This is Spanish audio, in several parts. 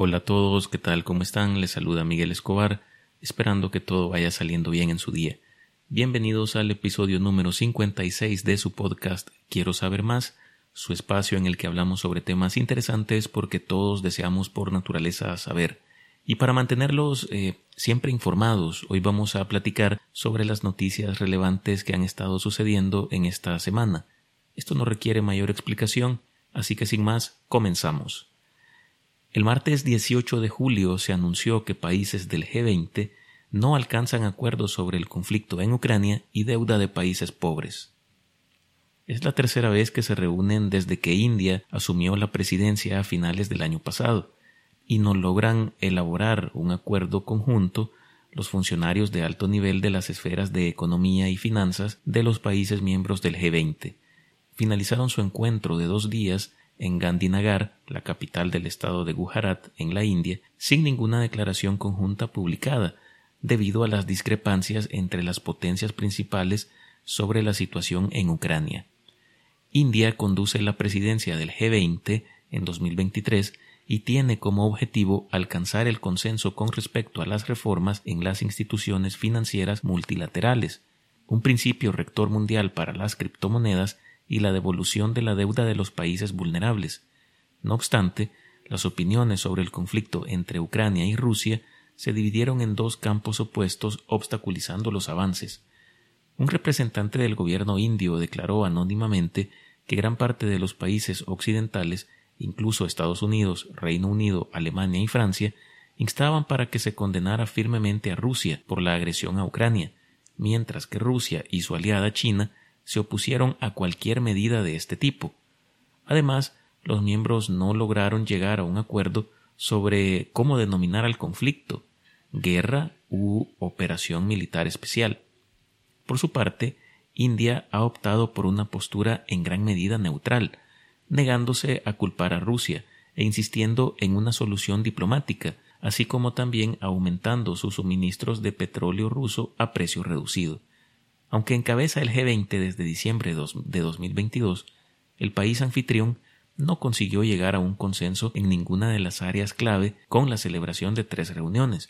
Hola a todos, ¿qué tal? ¿Cómo están? Les saluda Miguel Escobar, esperando que todo vaya saliendo bien en su día. Bienvenidos al episodio número 56 de su podcast Quiero saber más, su espacio en el que hablamos sobre temas interesantes porque todos deseamos por naturaleza saber. Y para mantenerlos eh, siempre informados, hoy vamos a platicar sobre las noticias relevantes que han estado sucediendo en esta semana. Esto no requiere mayor explicación, así que sin más, comenzamos. El martes 18 de julio se anunció que países del G20 no alcanzan acuerdos sobre el conflicto en Ucrania y deuda de países pobres. Es la tercera vez que se reúnen desde que India asumió la presidencia a finales del año pasado y no logran elaborar un acuerdo conjunto los funcionarios de alto nivel de las esferas de economía y finanzas de los países miembros del G20. Finalizaron su encuentro de dos días en Gandhinagar, la capital del estado de Gujarat, en la India, sin ninguna declaración conjunta publicada, debido a las discrepancias entre las potencias principales sobre la situación en Ucrania. India conduce la presidencia del G20 en 2023 y tiene como objetivo alcanzar el consenso con respecto a las reformas en las instituciones financieras multilaterales, un principio rector mundial para las criptomonedas y la devolución de la deuda de los países vulnerables. No obstante, las opiniones sobre el conflicto entre Ucrania y Rusia se dividieron en dos campos opuestos obstaculizando los avances. Un representante del gobierno indio declaró anónimamente que gran parte de los países occidentales incluso Estados Unidos, Reino Unido, Alemania y Francia, instaban para que se condenara firmemente a Rusia por la agresión a Ucrania, mientras que Rusia y su aliada China se opusieron a cualquier medida de este tipo. Además, los miembros no lograron llegar a un acuerdo sobre cómo denominar al conflicto, guerra u operación militar especial. Por su parte, India ha optado por una postura en gran medida neutral, negándose a culpar a Rusia e insistiendo en una solución diplomática, así como también aumentando sus suministros de petróleo ruso a precio reducido. Aunque encabeza el G20 desde diciembre de 2022, el país anfitrión no consiguió llegar a un consenso en ninguna de las áreas clave con la celebración de tres reuniones.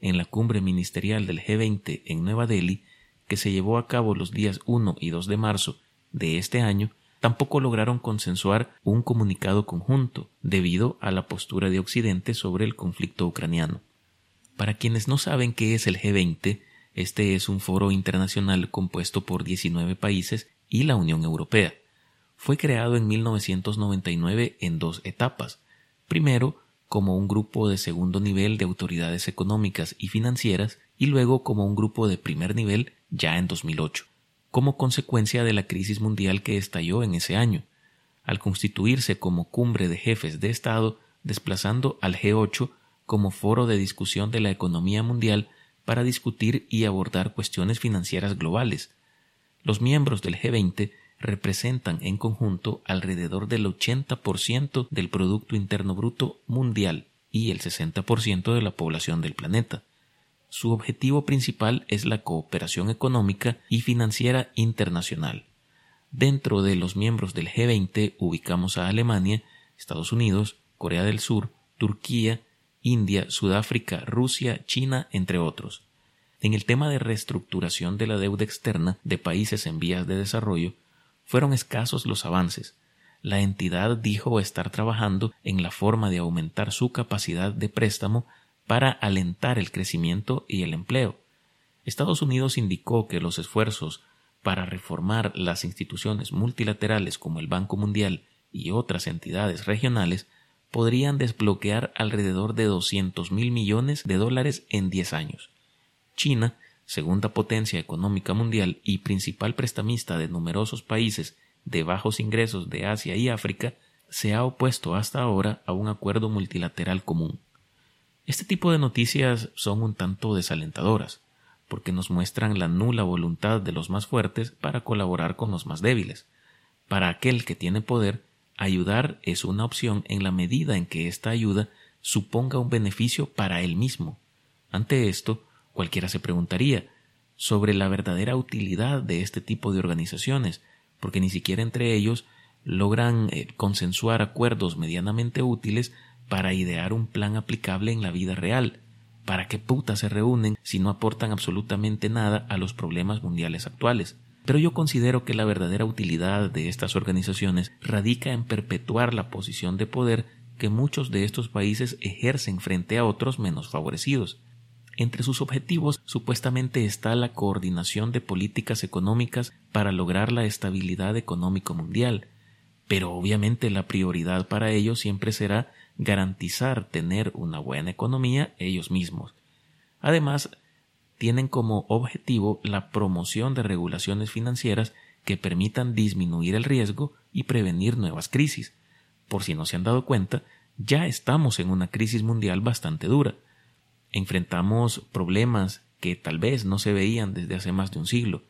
En la cumbre ministerial del G20 en Nueva Delhi, que se llevó a cabo los días 1 y 2 de marzo de este año, tampoco lograron consensuar un comunicado conjunto debido a la postura de Occidente sobre el conflicto ucraniano. Para quienes no saben qué es el G20, este es un foro internacional compuesto por 19 países y la Unión Europea. Fue creado en 1999 en dos etapas. Primero, como un grupo de segundo nivel de autoridades económicas y financieras y luego como un grupo de primer nivel ya en 2008 como consecuencia de la crisis mundial que estalló en ese año, al constituirse como cumbre de jefes de Estado, desplazando al G8 como foro de discusión de la economía mundial para discutir y abordar cuestiones financieras globales. Los miembros del G20 representan en conjunto alrededor del 80% del Producto Interno Bruto mundial y el 60% de la población del planeta. Su objetivo principal es la cooperación económica y financiera internacional. Dentro de los miembros del G20 ubicamos a Alemania, Estados Unidos, Corea del Sur, Turquía, India, Sudáfrica, Rusia, China, entre otros. En el tema de reestructuración de la deuda externa de países en vías de desarrollo, fueron escasos los avances. La entidad dijo estar trabajando en la forma de aumentar su capacidad de préstamo para alentar el crecimiento y el empleo. Estados Unidos indicó que los esfuerzos para reformar las instituciones multilaterales como el Banco Mundial y otras entidades regionales podrían desbloquear alrededor de 200 mil millones de dólares en 10 años. China, segunda potencia económica mundial y principal prestamista de numerosos países de bajos ingresos de Asia y África, se ha opuesto hasta ahora a un acuerdo multilateral común. Este tipo de noticias son un tanto desalentadoras, porque nos muestran la nula voluntad de los más fuertes para colaborar con los más débiles. Para aquel que tiene poder, ayudar es una opción en la medida en que esta ayuda suponga un beneficio para él mismo. Ante esto, cualquiera se preguntaría sobre la verdadera utilidad de este tipo de organizaciones, porque ni siquiera entre ellos logran eh, consensuar acuerdos medianamente útiles para idear un plan aplicable en la vida real. ¿Para qué puta se reúnen si no aportan absolutamente nada a los problemas mundiales actuales? Pero yo considero que la verdadera utilidad de estas organizaciones radica en perpetuar la posición de poder que muchos de estos países ejercen frente a otros menos favorecidos. Entre sus objetivos supuestamente está la coordinación de políticas económicas para lograr la estabilidad económica mundial, pero obviamente la prioridad para ellos siempre será garantizar tener una buena economía ellos mismos. Además, tienen como objetivo la promoción de regulaciones financieras que permitan disminuir el riesgo y prevenir nuevas crisis, por si no se han dado cuenta, ya estamos en una crisis mundial bastante dura. Enfrentamos problemas que tal vez no se veían desde hace más de un siglo.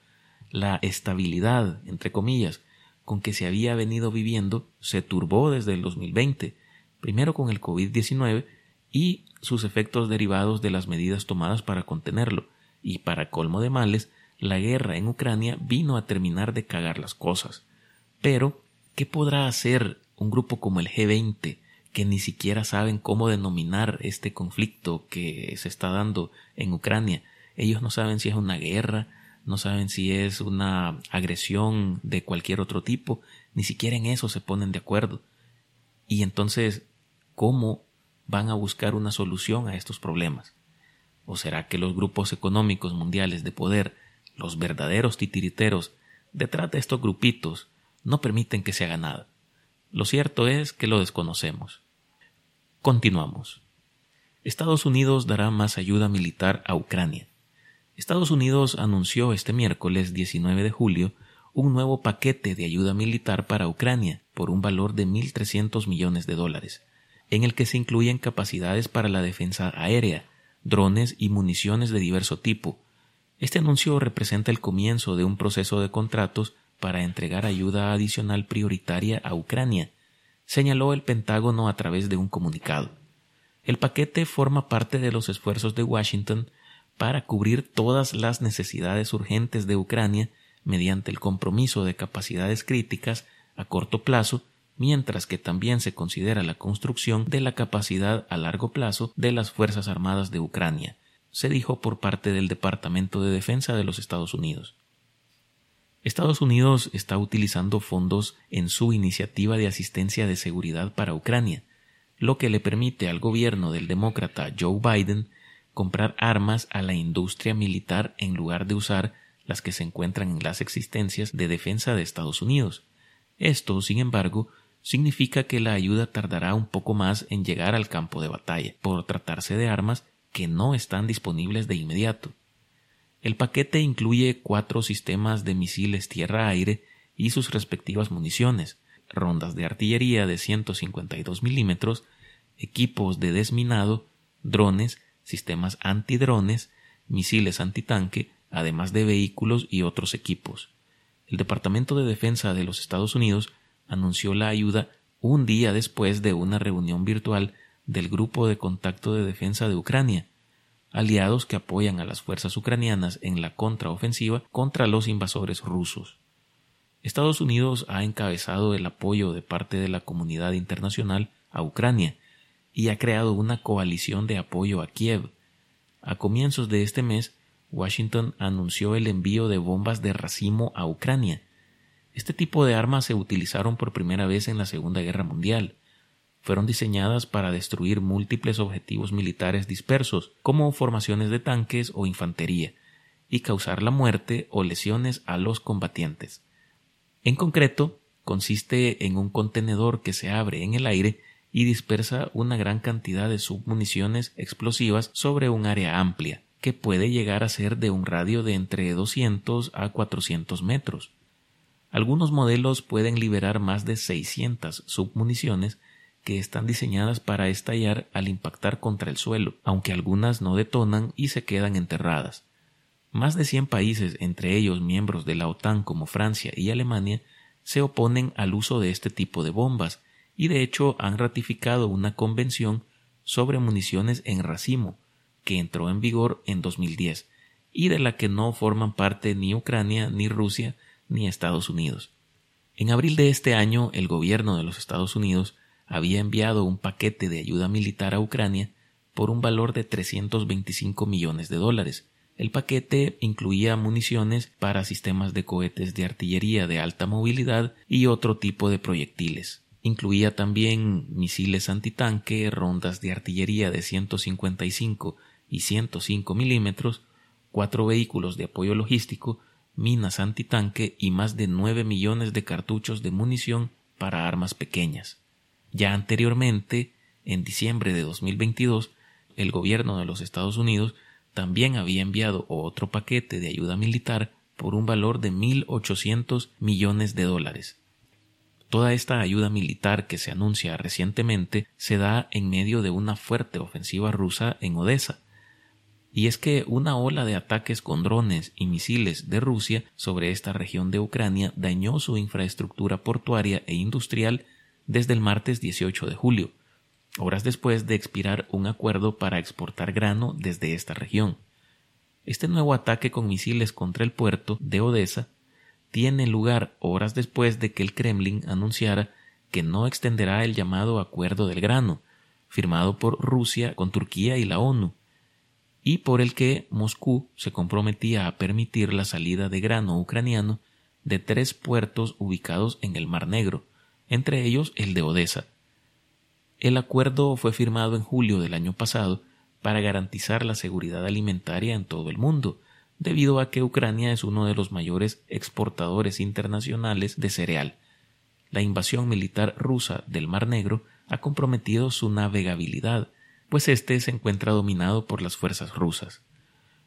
La estabilidad, entre comillas, con que se había venido viviendo se turbó desde el 2020, primero con el COVID-19 y sus efectos derivados de las medidas tomadas para contenerlo, y para colmo de males, la guerra en Ucrania vino a terminar de cagar las cosas. Pero, ¿qué podrá hacer un grupo como el G20, que ni siquiera saben cómo denominar este conflicto que se está dando en Ucrania. Ellos no saben si es una guerra, no saben si es una agresión de cualquier otro tipo, ni siquiera en eso se ponen de acuerdo. Y entonces, ¿cómo van a buscar una solución a estos problemas? ¿O será que los grupos económicos mundiales de poder, los verdaderos titiriteros, detrás de estos grupitos, no permiten que se haga nada? Lo cierto es que lo desconocemos. Continuamos. Estados Unidos dará más ayuda militar a Ucrania. Estados Unidos anunció este miércoles 19 de julio un nuevo paquete de ayuda militar para Ucrania por un valor de 1.300 millones de dólares, en el que se incluyen capacidades para la defensa aérea, drones y municiones de diverso tipo. Este anuncio representa el comienzo de un proceso de contratos para entregar ayuda adicional prioritaria a Ucrania, señaló el Pentágono a través de un comunicado. El paquete forma parte de los esfuerzos de Washington para cubrir todas las necesidades urgentes de Ucrania mediante el compromiso de capacidades críticas a corto plazo, mientras que también se considera la construcción de la capacidad a largo plazo de las Fuerzas Armadas de Ucrania, se dijo por parte del Departamento de Defensa de los Estados Unidos. Estados Unidos está utilizando fondos en su iniciativa de asistencia de seguridad para Ucrania, lo que le permite al gobierno del demócrata Joe Biden comprar armas a la industria militar en lugar de usar las que se encuentran en las existencias de defensa de Estados Unidos. Esto, sin embargo, significa que la ayuda tardará un poco más en llegar al campo de batalla, por tratarse de armas que no están disponibles de inmediato. El paquete incluye cuatro sistemas de misiles tierra-aire y sus respectivas municiones, rondas de artillería de 152 milímetros, equipos de desminado, drones, sistemas antidrones, misiles antitanque, además de vehículos y otros equipos. El Departamento de Defensa de los Estados Unidos anunció la ayuda un día después de una reunión virtual del Grupo de Contacto de Defensa de Ucrania, aliados que apoyan a las fuerzas ucranianas en la contraofensiva contra los invasores rusos. Estados Unidos ha encabezado el apoyo de parte de la comunidad internacional a Ucrania y ha creado una coalición de apoyo a Kiev. A comienzos de este mes, Washington anunció el envío de bombas de racimo a Ucrania. Este tipo de armas se utilizaron por primera vez en la Segunda Guerra Mundial fueron diseñadas para destruir múltiples objetivos militares dispersos, como formaciones de tanques o infantería, y causar la muerte o lesiones a los combatientes. En concreto, consiste en un contenedor que se abre en el aire y dispersa una gran cantidad de submuniciones explosivas sobre un área amplia, que puede llegar a ser de un radio de entre 200 a 400 metros. Algunos modelos pueden liberar más de 600 submuniciones que están diseñadas para estallar al impactar contra el suelo, aunque algunas no detonan y se quedan enterradas. Más de 100 países, entre ellos miembros de la OTAN como Francia y Alemania, se oponen al uso de este tipo de bombas y de hecho han ratificado una convención sobre municiones en racimo que entró en vigor en 2010 y de la que no forman parte ni Ucrania, ni Rusia, ni Estados Unidos. En abril de este año, el gobierno de los Estados Unidos había enviado un paquete de ayuda militar a Ucrania por un valor de 325 millones de dólares. El paquete incluía municiones para sistemas de cohetes de artillería de alta movilidad y otro tipo de proyectiles. Incluía también misiles antitanque, rondas de artillería de 155 y 105 milímetros, cuatro vehículos de apoyo logístico, minas antitanque y más de 9 millones de cartuchos de munición para armas pequeñas. Ya anteriormente, en diciembre de 2022, el gobierno de los Estados Unidos también había enviado otro paquete de ayuda militar por un valor de 1.800 millones de dólares. Toda esta ayuda militar que se anuncia recientemente se da en medio de una fuerte ofensiva rusa en Odessa. Y es que una ola de ataques con drones y misiles de Rusia sobre esta región de Ucrania dañó su infraestructura portuaria e industrial desde el martes 18 de julio, horas después de expirar un acuerdo para exportar grano desde esta región. Este nuevo ataque con misiles contra el puerto de Odessa tiene lugar horas después de que el Kremlin anunciara que no extenderá el llamado Acuerdo del Grano, firmado por Rusia con Turquía y la ONU, y por el que Moscú se comprometía a permitir la salida de grano ucraniano de tres puertos ubicados en el Mar Negro, entre ellos el de Odessa. El acuerdo fue firmado en julio del año pasado para garantizar la seguridad alimentaria en todo el mundo, debido a que Ucrania es uno de los mayores exportadores internacionales de cereal. La invasión militar rusa del Mar Negro ha comprometido su navegabilidad, pues éste se encuentra dominado por las fuerzas rusas.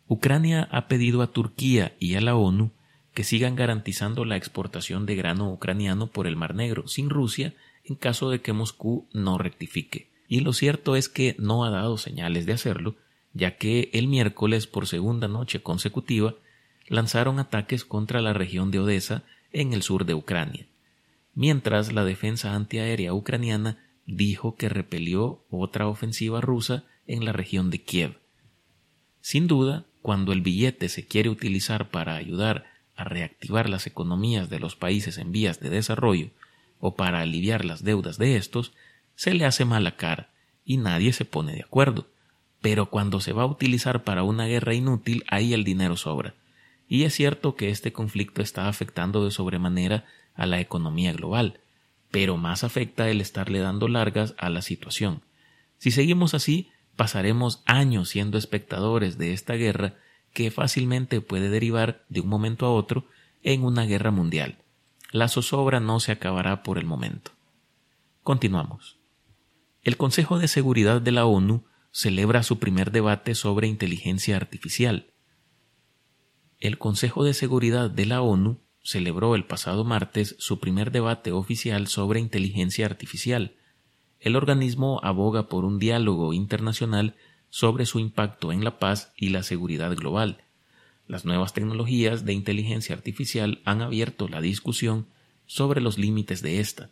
Ucrania ha pedido a Turquía y a la ONU que sigan garantizando la exportación de grano ucraniano por el Mar Negro sin Rusia en caso de que Moscú no rectifique. Y lo cierto es que no ha dado señales de hacerlo, ya que el miércoles por segunda noche consecutiva lanzaron ataques contra la región de Odessa en el sur de Ucrania, mientras la defensa antiaérea ucraniana dijo que repelió otra ofensiva rusa en la región de Kiev. Sin duda, cuando el billete se quiere utilizar para ayudar a reactivar las economías de los países en vías de desarrollo o para aliviar las deudas de estos, se le hace mala cara y nadie se pone de acuerdo. Pero cuando se va a utilizar para una guerra inútil, ahí el dinero sobra. Y es cierto que este conflicto está afectando de sobremanera a la economía global, pero más afecta el estarle dando largas a la situación. Si seguimos así, pasaremos años siendo espectadores de esta guerra que fácilmente puede derivar de un momento a otro en una guerra mundial. La zozobra no se acabará por el momento. Continuamos. El Consejo de Seguridad de la ONU celebra su primer debate sobre inteligencia artificial. El Consejo de Seguridad de la ONU celebró el pasado martes su primer debate oficial sobre inteligencia artificial. El organismo aboga por un diálogo internacional sobre su impacto en la paz y la seguridad global. Las nuevas tecnologías de inteligencia artificial han abierto la discusión sobre los límites de esta,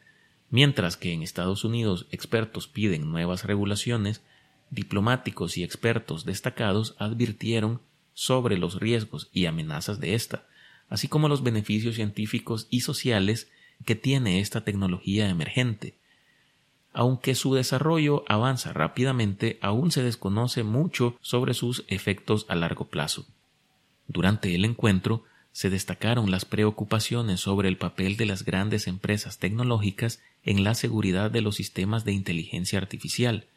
mientras que en Estados Unidos expertos piden nuevas regulaciones, diplomáticos y expertos destacados advirtieron sobre los riesgos y amenazas de esta, así como los beneficios científicos y sociales que tiene esta tecnología emergente. Aunque su desarrollo avanza rápidamente, aún se desconoce mucho sobre sus efectos a largo plazo. Durante el encuentro se destacaron las preocupaciones sobre el papel de las grandes empresas tecnológicas en la seguridad de los sistemas de inteligencia artificial,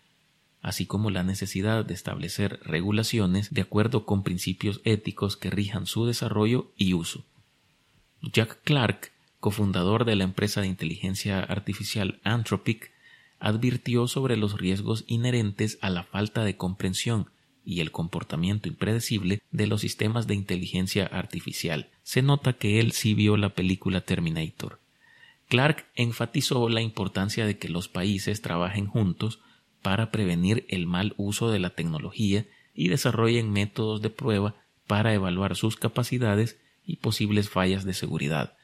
así como la necesidad de establecer regulaciones de acuerdo con principios éticos que rijan su desarrollo y uso. Jack Clark, cofundador de la empresa de inteligencia artificial Anthropic, advirtió sobre los riesgos inherentes a la falta de comprensión y el comportamiento impredecible de los sistemas de inteligencia artificial. Se nota que él sí vio la película Terminator. Clark enfatizó la importancia de que los países trabajen juntos para prevenir el mal uso de la tecnología y desarrollen métodos de prueba para evaluar sus capacidades y posibles fallas de seguridad.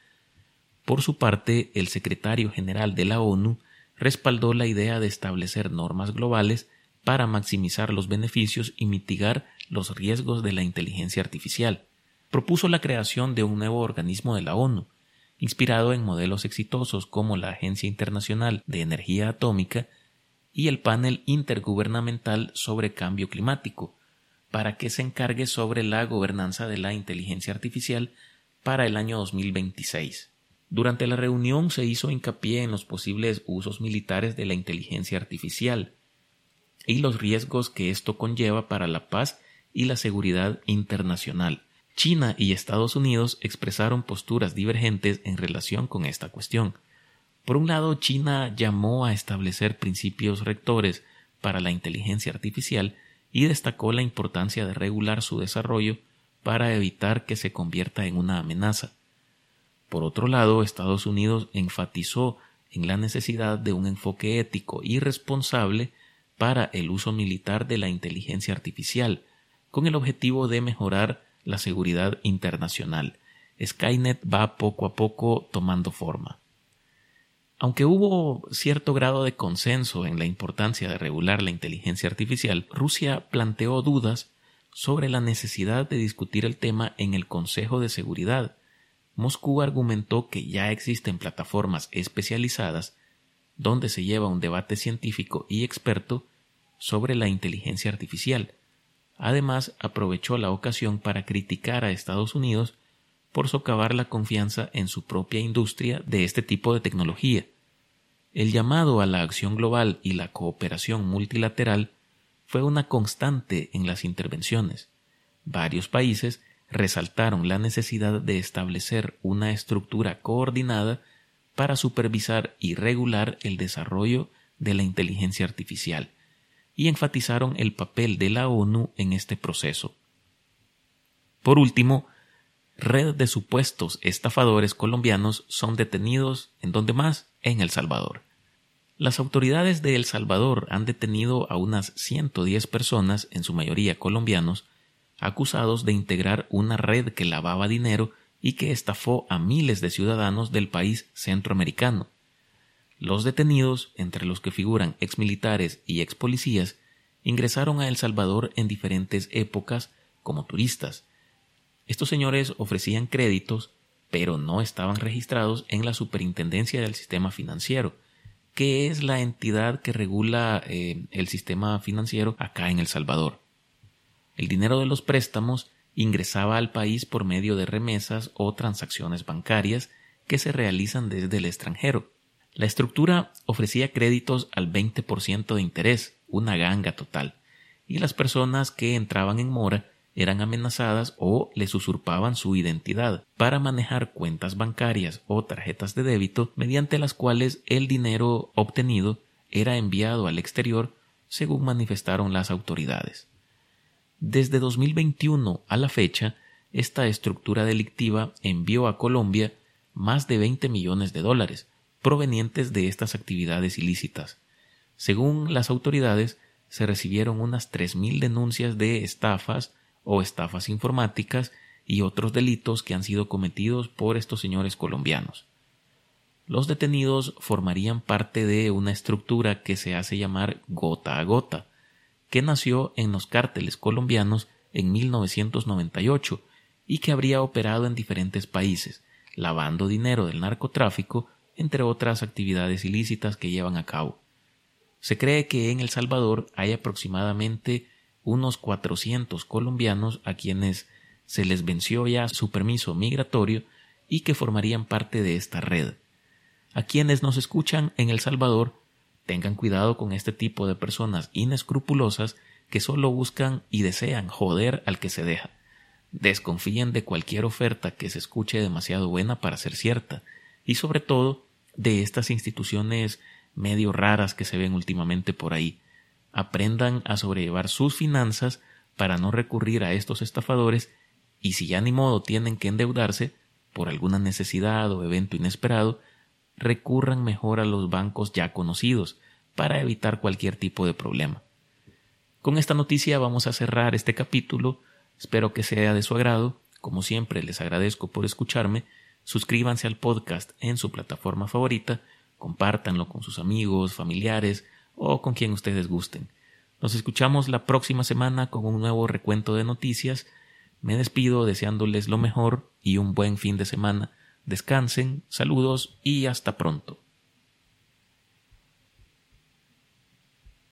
Por su parte, el secretario general de la ONU respaldó la idea de establecer normas globales para maximizar los beneficios y mitigar los riesgos de la inteligencia artificial. Propuso la creación de un nuevo organismo de la ONU inspirado en modelos exitosos como la Agencia Internacional de Energía Atómica y el Panel Intergubernamental sobre Cambio Climático, para que se encargue sobre la gobernanza de la inteligencia artificial para el año 2026. Durante la reunión se hizo hincapié en los posibles usos militares de la inteligencia artificial y los riesgos que esto conlleva para la paz y la seguridad internacional. China y Estados Unidos expresaron posturas divergentes en relación con esta cuestión. Por un lado, China llamó a establecer principios rectores para la inteligencia artificial y destacó la importancia de regular su desarrollo para evitar que se convierta en una amenaza. Por otro lado, Estados Unidos enfatizó en la necesidad de un enfoque ético y responsable para el uso militar de la inteligencia artificial, con el objetivo de mejorar la seguridad internacional. Skynet va poco a poco tomando forma. Aunque hubo cierto grado de consenso en la importancia de regular la inteligencia artificial, Rusia planteó dudas sobre la necesidad de discutir el tema en el Consejo de Seguridad. Moscú argumentó que ya existen plataformas especializadas donde se lleva un debate científico y experto sobre la inteligencia artificial. Además, aprovechó la ocasión para criticar a Estados Unidos por socavar la confianza en su propia industria de este tipo de tecnología. El llamado a la acción global y la cooperación multilateral fue una constante en las intervenciones. Varios países resaltaron la necesidad de establecer una estructura coordinada para supervisar y regular el desarrollo de la inteligencia artificial, y enfatizaron el papel de la ONU en este proceso. Por último, red de supuestos estafadores colombianos son detenidos en donde más en El Salvador. Las autoridades de El Salvador han detenido a unas 110 personas, en su mayoría colombianos, acusados de integrar una red que lavaba dinero y que estafó a miles de ciudadanos del país centroamericano. Los detenidos, entre los que figuran exmilitares y expolicías, ingresaron a El Salvador en diferentes épocas como turistas. Estos señores ofrecían créditos, pero no estaban registrados en la Superintendencia del Sistema Financiero, que es la entidad que regula eh, el sistema financiero acá en El Salvador. El dinero de los préstamos ingresaba al país por medio de remesas o transacciones bancarias que se realizan desde el extranjero. La estructura ofrecía créditos al 20% de interés, una ganga total, y las personas que entraban en mora eran amenazadas o les usurpaban su identidad para manejar cuentas bancarias o tarjetas de débito mediante las cuales el dinero obtenido era enviado al exterior según manifestaron las autoridades. Desde 2021 a la fecha, esta estructura delictiva envió a Colombia más de 20 millones de dólares provenientes de estas actividades ilícitas. Según las autoridades, se recibieron unas 3.000 denuncias de estafas o estafas informáticas y otros delitos que han sido cometidos por estos señores colombianos. Los detenidos formarían parte de una estructura que se hace llamar gota a gota, que nació en los cárteles colombianos en 1998 y que habría operado en diferentes países, lavando dinero del narcotráfico, entre otras actividades ilícitas que llevan a cabo. Se cree que en El Salvador hay aproximadamente unos 400 colombianos a quienes se les venció ya su permiso migratorio y que formarían parte de esta red. A quienes nos escuchan en El Salvador, tengan cuidado con este tipo de personas inescrupulosas que solo buscan y desean joder al que se deja. Desconfíen de cualquier oferta que se escuche demasiado buena para ser cierta, y sobre todo de estas instituciones medio raras que se ven últimamente por ahí, aprendan a sobrellevar sus finanzas para no recurrir a estos estafadores y si ya ni modo tienen que endeudarse por alguna necesidad o evento inesperado, recurran mejor a los bancos ya conocidos para evitar cualquier tipo de problema. Con esta noticia vamos a cerrar este capítulo, espero que sea de su agrado, como siempre les agradezco por escucharme, suscríbanse al podcast en su plataforma favorita, compártanlo con sus amigos, familiares, o con quien ustedes gusten. Nos escuchamos la próxima semana con un nuevo recuento de noticias. Me despido deseándoles lo mejor y un buen fin de semana Descansen, saludos y hasta pronto.